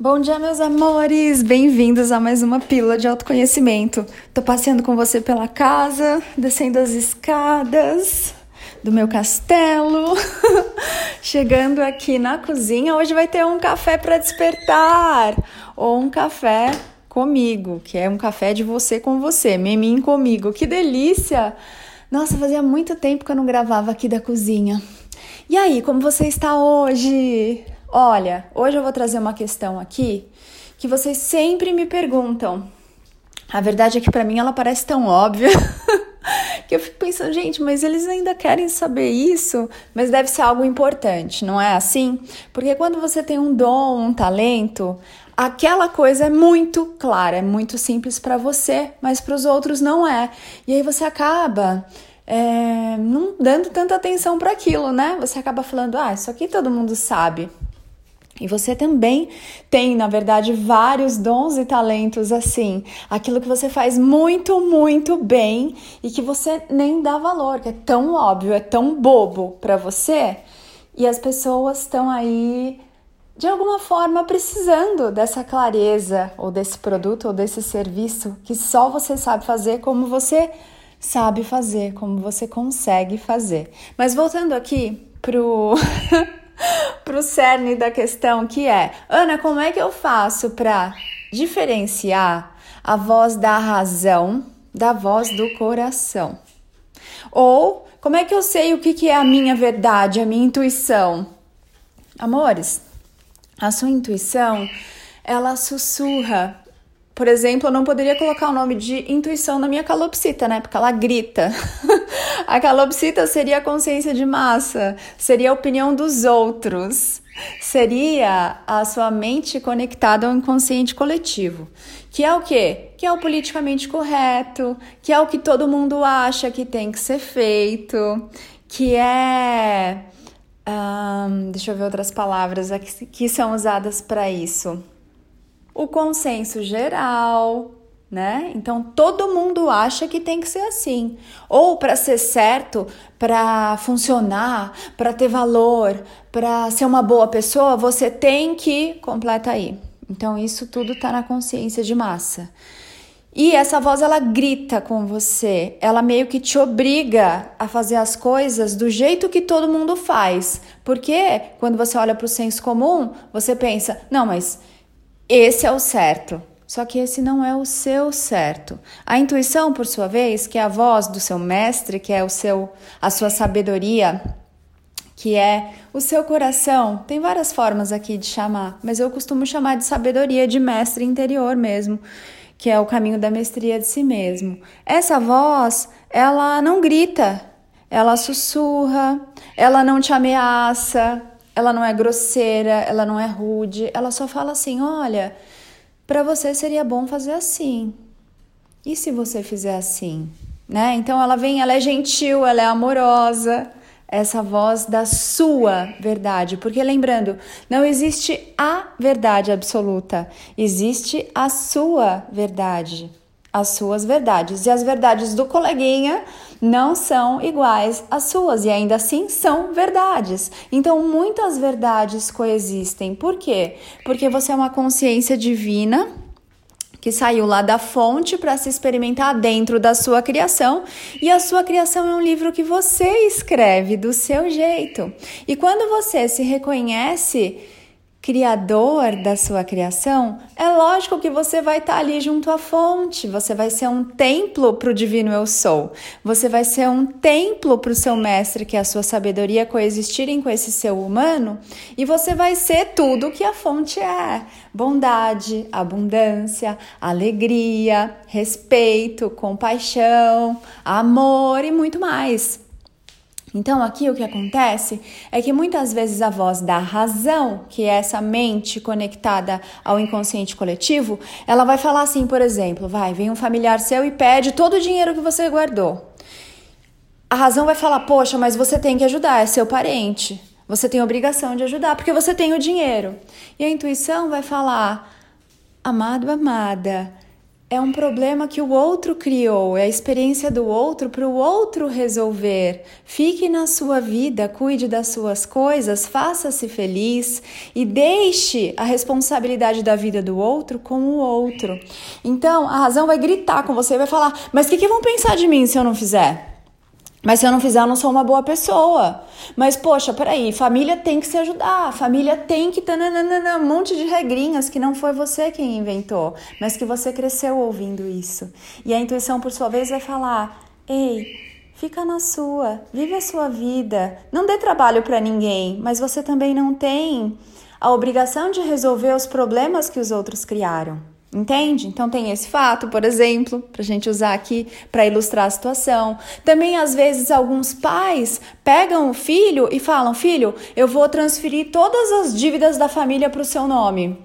Bom dia, meus amores! Bem-vindos a mais uma pílula de autoconhecimento. Tô passeando com você pela casa, descendo as escadas do meu castelo, chegando aqui na cozinha. Hoje vai ter um café para despertar ou um café comigo, que é um café de você com você, memim comigo. Que delícia! Nossa, fazia muito tempo que eu não gravava aqui da cozinha. E aí, como você está hoje? Olha, hoje eu vou trazer uma questão aqui que vocês sempre me perguntam. A verdade é que para mim ela parece tão óbvia que eu fico pensando, gente, mas eles ainda querem saber isso, mas deve ser algo importante, não é assim? Porque quando você tem um dom, um talento, aquela coisa é muito clara, é muito simples para você, mas para os outros não é. E aí você acaba é, não dando tanta atenção para aquilo, né? Você acaba falando, ah, isso aqui todo mundo sabe. E você também tem, na verdade, vários dons e talentos assim, aquilo que você faz muito, muito bem e que você nem dá valor, que é tão óbvio, é tão bobo para você, e as pessoas estão aí de alguma forma precisando dessa clareza ou desse produto ou desse serviço que só você sabe fazer como você sabe fazer, como você consegue fazer. Mas voltando aqui pro para o cerne da questão, que é: Ana, como é que eu faço para diferenciar a voz da razão da voz do coração? Ou como é que eu sei o que, que é a minha verdade, a minha intuição? Amores, a sua intuição ela sussurra por exemplo, eu não poderia colocar o nome de intuição na minha calopsita, né? Porque ela grita. a calopsita seria a consciência de massa, seria a opinião dos outros, seria a sua mente conectada ao inconsciente coletivo. Que é o quê? Que é o politicamente correto, que é o que todo mundo acha que tem que ser feito, que é. Um, deixa eu ver outras palavras que são usadas para isso o consenso geral, né? Então todo mundo acha que tem que ser assim. Ou para ser certo, para funcionar, para ter valor, para ser uma boa pessoa, você tem que completa aí. Então isso tudo está na consciência de massa. E essa voz ela grita com você, ela meio que te obriga a fazer as coisas do jeito que todo mundo faz. Porque quando você olha para o senso comum, você pensa: não, mas esse é o certo. Só que esse não é o seu certo. A intuição, por sua vez, que é a voz do seu mestre, que é o seu a sua sabedoria, que é o seu coração. Tem várias formas aqui de chamar, mas eu costumo chamar de sabedoria de mestre interior mesmo, que é o caminho da mestria de si mesmo. Essa voz, ela não grita, ela sussurra, ela não te ameaça, ela não é grosseira, ela não é rude, ela só fala assim: olha, para você seria bom fazer assim. E se você fizer assim? Né? Então ela vem, ela é gentil, ela é amorosa, essa voz da sua verdade. Porque lembrando, não existe a verdade absoluta, existe a sua verdade as suas verdades. E as verdades do coleguinha não são iguais às suas, e ainda assim são verdades. Então, muitas verdades coexistem. Por quê? Porque você é uma consciência divina que saiu lá da fonte para se experimentar dentro da sua criação, e a sua criação é um livro que você escreve do seu jeito. E quando você se reconhece criador da sua criação, é lógico que você vai estar tá ali junto à fonte, você vai ser um templo para o divino eu sou, você vai ser um templo para o seu mestre, que é a sua sabedoria, coexistirem com esse seu humano, e você vai ser tudo que a fonte é: bondade, abundância, alegria, respeito, compaixão, amor e muito mais. Então, aqui o que acontece é que muitas vezes a voz da razão, que é essa mente conectada ao inconsciente coletivo, ela vai falar assim, por exemplo, vai, vem um familiar seu e pede todo o dinheiro que você guardou. A razão vai falar: "Poxa, mas você tem que ajudar, é seu parente. Você tem obrigação de ajudar porque você tem o dinheiro". E a intuição vai falar: "Amado, amada, é um problema que o outro criou, é a experiência do outro para o outro resolver. Fique na sua vida, cuide das suas coisas, faça-se feliz e deixe a responsabilidade da vida do outro com o outro. Então, a razão vai gritar com você, vai falar: Mas o que, que vão pensar de mim se eu não fizer? Mas se eu não fizer, eu não sou uma boa pessoa. Mas, poxa, peraí, família tem que se ajudar, família tem que. Tananana, um monte de regrinhas que não foi você quem inventou, mas que você cresceu ouvindo isso. E a intuição, por sua vez, vai falar: ei, fica na sua, vive a sua vida, não dê trabalho para ninguém, mas você também não tem a obrigação de resolver os problemas que os outros criaram. Entende? Então tem esse fato, por exemplo, para a gente usar aqui para ilustrar a situação. Também às vezes alguns pais pegam o filho e falam: Filho, eu vou transferir todas as dívidas da família para o seu nome.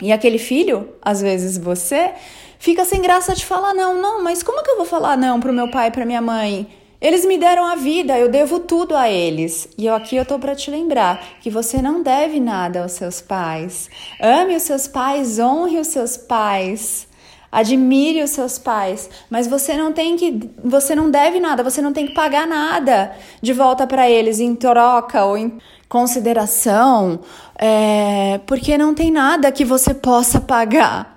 E aquele filho, às vezes você, fica sem graça de falar não, não, mas como que eu vou falar não para o meu pai e para minha mãe? Eles me deram a vida, eu devo tudo a eles. E eu aqui eu tô para te lembrar que você não deve nada aos seus pais. Ame os seus pais, honre os seus pais. Admire os seus pais, mas você não tem que, você não deve nada, você não tem que pagar nada de volta para eles em troca ou em consideração, é, porque não tem nada que você possa pagar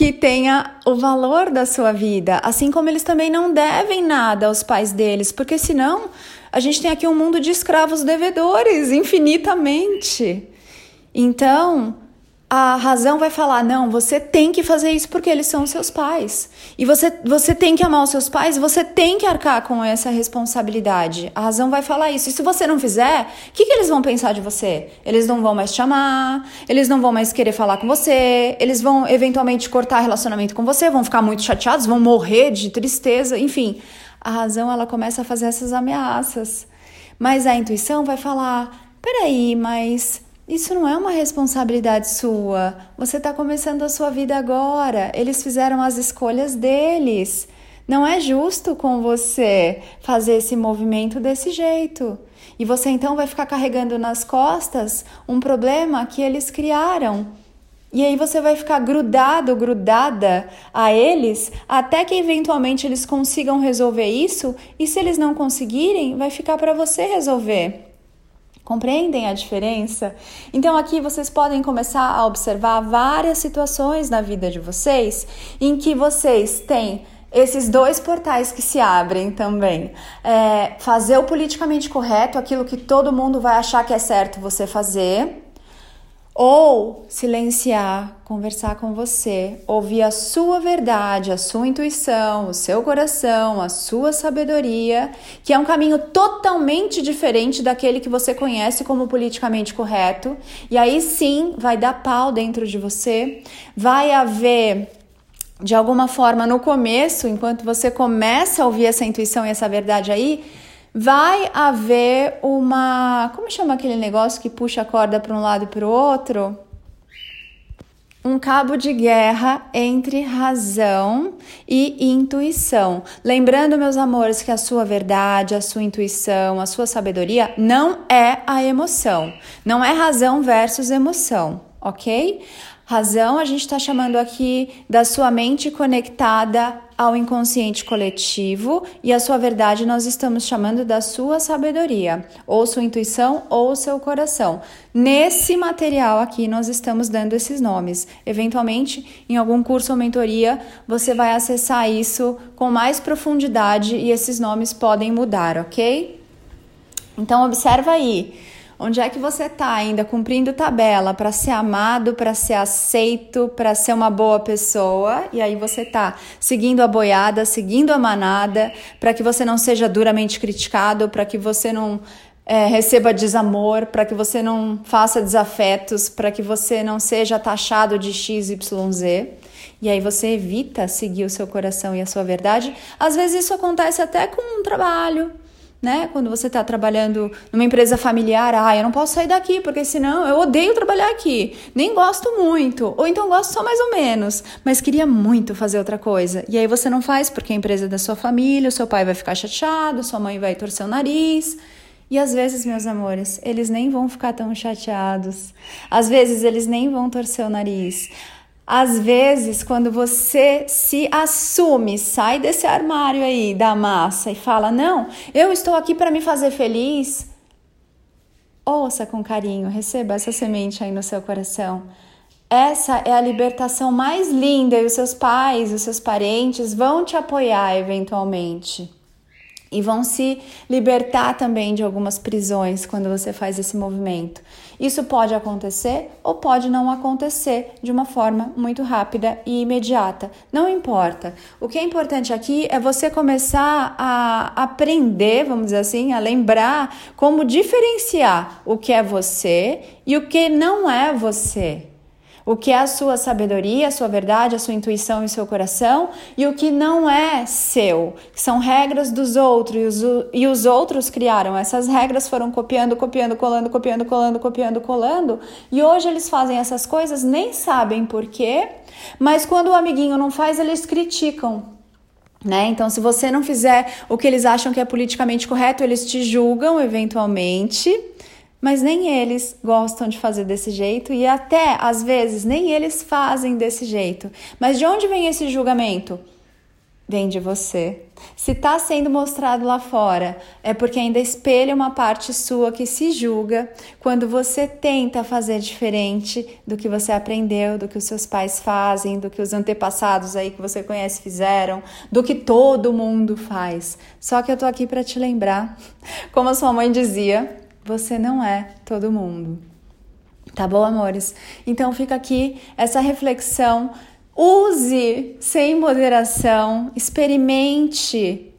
que tenha o valor da sua vida, assim como eles também não devem nada aos pais deles, porque senão a gente tem aqui um mundo de escravos devedores infinitamente. Então, a razão vai falar: não, você tem que fazer isso porque eles são seus pais. E você, você tem que amar os seus pais, você tem que arcar com essa responsabilidade. A razão vai falar isso. E se você não fizer, o que, que eles vão pensar de você? Eles não vão mais te amar, eles não vão mais querer falar com você, eles vão eventualmente cortar relacionamento com você, vão ficar muito chateados, vão morrer de tristeza, enfim. A razão ela começa a fazer essas ameaças. Mas a intuição vai falar: peraí, mas isso não é uma responsabilidade sua. Você está começando a sua vida agora. Eles fizeram as escolhas deles. Não é justo com você fazer esse movimento desse jeito. E você então vai ficar carregando nas costas um problema que eles criaram. E aí você vai ficar grudado, grudada a eles, até que eventualmente eles consigam resolver isso, e se eles não conseguirem, vai ficar para você resolver. Compreendem a diferença? Então, aqui vocês podem começar a observar várias situações na vida de vocês em que vocês têm esses dois portais que se abrem também. É, fazer o politicamente correto, aquilo que todo mundo vai achar que é certo você fazer, ou silenciar, conversar com você, ouvir a sua verdade, a sua intuição, o seu coração, a sua sabedoria, que é um caminho totalmente diferente daquele que você conhece como politicamente correto. E aí sim vai dar pau dentro de você, vai haver de alguma forma no começo, enquanto você começa a ouvir essa intuição e essa verdade aí, vai haver uma. Como chama aquele negócio que puxa a corda para um lado e para o outro? Um cabo de guerra entre razão e intuição. Lembrando, meus amores, que a sua verdade, a sua intuição, a sua sabedoria não é a emoção. Não é razão versus emoção, ok? Razão a gente está chamando aqui da sua mente conectada ao inconsciente coletivo e a sua verdade nós estamos chamando da sua sabedoria, ou sua intuição ou seu coração. Nesse material aqui nós estamos dando esses nomes. Eventualmente, em algum curso ou mentoria, você vai acessar isso com mais profundidade e esses nomes podem mudar, ok? Então observa aí. Onde é que você está ainda cumprindo tabela para ser amado, para ser aceito, para ser uma boa pessoa? E aí você está seguindo a boiada, seguindo a manada, para que você não seja duramente criticado, para que você não é, receba desamor, para que você não faça desafetos, para que você não seja taxado de XYZ. E aí você evita seguir o seu coração e a sua verdade. Às vezes isso acontece até com um trabalho, né? Quando você está trabalhando numa empresa familiar, ah, eu não posso sair daqui porque senão eu odeio trabalhar aqui, nem gosto muito, ou então gosto só mais ou menos, mas queria muito fazer outra coisa. E aí você não faz porque a empresa é da sua família, o seu pai vai ficar chateado, sua mãe vai torcer o nariz. E às vezes, meus amores, eles nem vão ficar tão chateados. Às vezes eles nem vão torcer o nariz. Às vezes, quando você se assume, sai desse armário aí da massa e fala: Não, eu estou aqui para me fazer feliz. Ouça com carinho, receba essa semente aí no seu coração. Essa é a libertação mais linda e os seus pais, os seus parentes vão te apoiar eventualmente. E vão se libertar também de algumas prisões quando você faz esse movimento. Isso pode acontecer ou pode não acontecer de uma forma muito rápida e imediata. Não importa. O que é importante aqui é você começar a aprender, vamos dizer assim, a lembrar como diferenciar o que é você e o que não é você o que é a sua sabedoria, a sua verdade, a sua intuição e o seu coração, e o que não é seu, que são regras dos outros, e os outros criaram. Essas regras foram copiando, copiando, colando, copiando, colando, copiando, colando, e hoje eles fazem essas coisas, nem sabem por quê, mas quando o amiguinho não faz, eles criticam. Né? Então, se você não fizer o que eles acham que é politicamente correto, eles te julgam eventualmente mas nem eles gostam de fazer desse jeito e até às vezes nem eles fazem desse jeito. Mas de onde vem esse julgamento? Vem de você. Se está sendo mostrado lá fora, é porque ainda espelha uma parte sua que se julga quando você tenta fazer diferente do que você aprendeu, do que os seus pais fazem, do que os antepassados aí que você conhece fizeram, do que todo mundo faz. Só que eu tô aqui para te lembrar, como a sua mãe dizia, você não é todo mundo. Tá bom, amores? Então fica aqui essa reflexão. Use sem moderação, experimente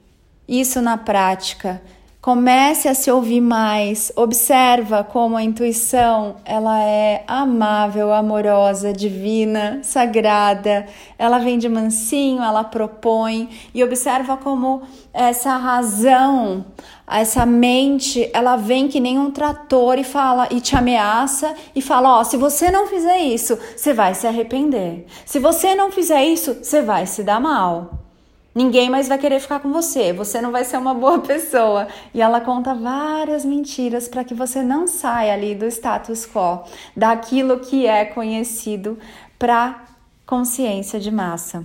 isso na prática. Comece a se ouvir mais, observa como a intuição, ela é amável, amorosa, divina, sagrada. Ela vem de mansinho, ela propõe e observa como essa razão, essa mente, ela vem que nem um trator e fala e te ameaça e fala, ó, oh, se você não fizer isso, você vai se arrepender. Se você não fizer isso, você vai se dar mal. Ninguém mais vai querer ficar com você, você não vai ser uma boa pessoa. E ela conta várias mentiras para que você não saia ali do status quo, daquilo que é conhecido para consciência de massa.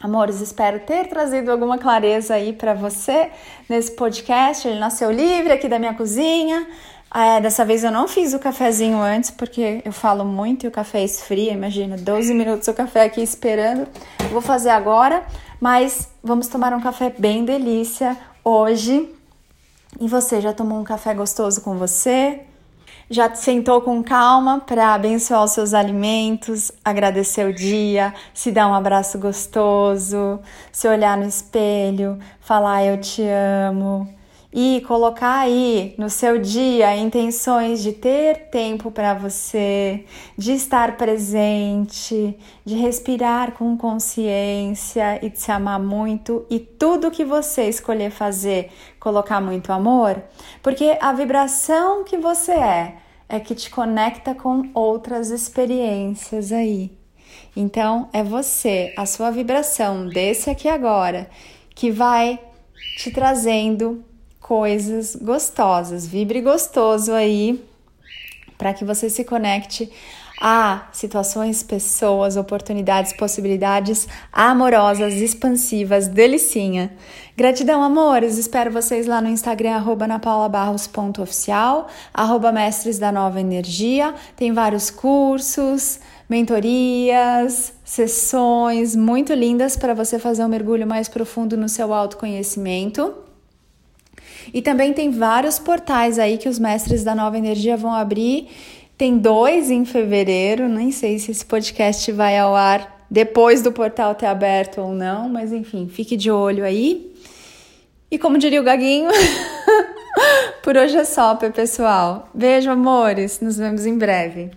Amores, espero ter trazido alguma clareza aí para você nesse podcast. Ele nasceu livre aqui da minha cozinha. É, dessa vez eu não fiz o cafezinho antes, porque eu falo muito e o café esfria. Imagina, 12 minutos o café aqui esperando. Vou fazer agora. Mas vamos tomar um café bem delícia hoje. E você já tomou um café gostoso com você? Já sentou com calma para abençoar os seus alimentos, agradecer o dia, se dar um abraço gostoso, se olhar no espelho, falar eu te amo, e colocar aí no seu dia intenções de ter tempo para você, de estar presente, de respirar com consciência e de se amar muito e tudo que você escolher fazer, colocar muito amor, porque a vibração que você é é que te conecta com outras experiências aí. Então, é você, a sua vibração desse aqui agora, que vai te trazendo coisas gostosas. Vibre gostoso aí para que você se conecte a situações, pessoas, oportunidades, possibilidades amorosas, expansivas, delicinha. Gratidão, amores. Espero vocês lá no Instagram, arroba napaulabarros.oficial, arroba mestres da nova energia. Tem vários cursos, mentorias, sessões muito lindas para você fazer um mergulho mais profundo no seu autoconhecimento. E também tem vários portais aí que os mestres da nova energia vão abrir. Tem dois em fevereiro, nem sei se esse podcast vai ao ar depois do portal ter aberto ou não, mas enfim, fique de olho aí. E como diria o Gaguinho, por hoje é só, pessoal. Beijo, amores. Nos vemos em breve.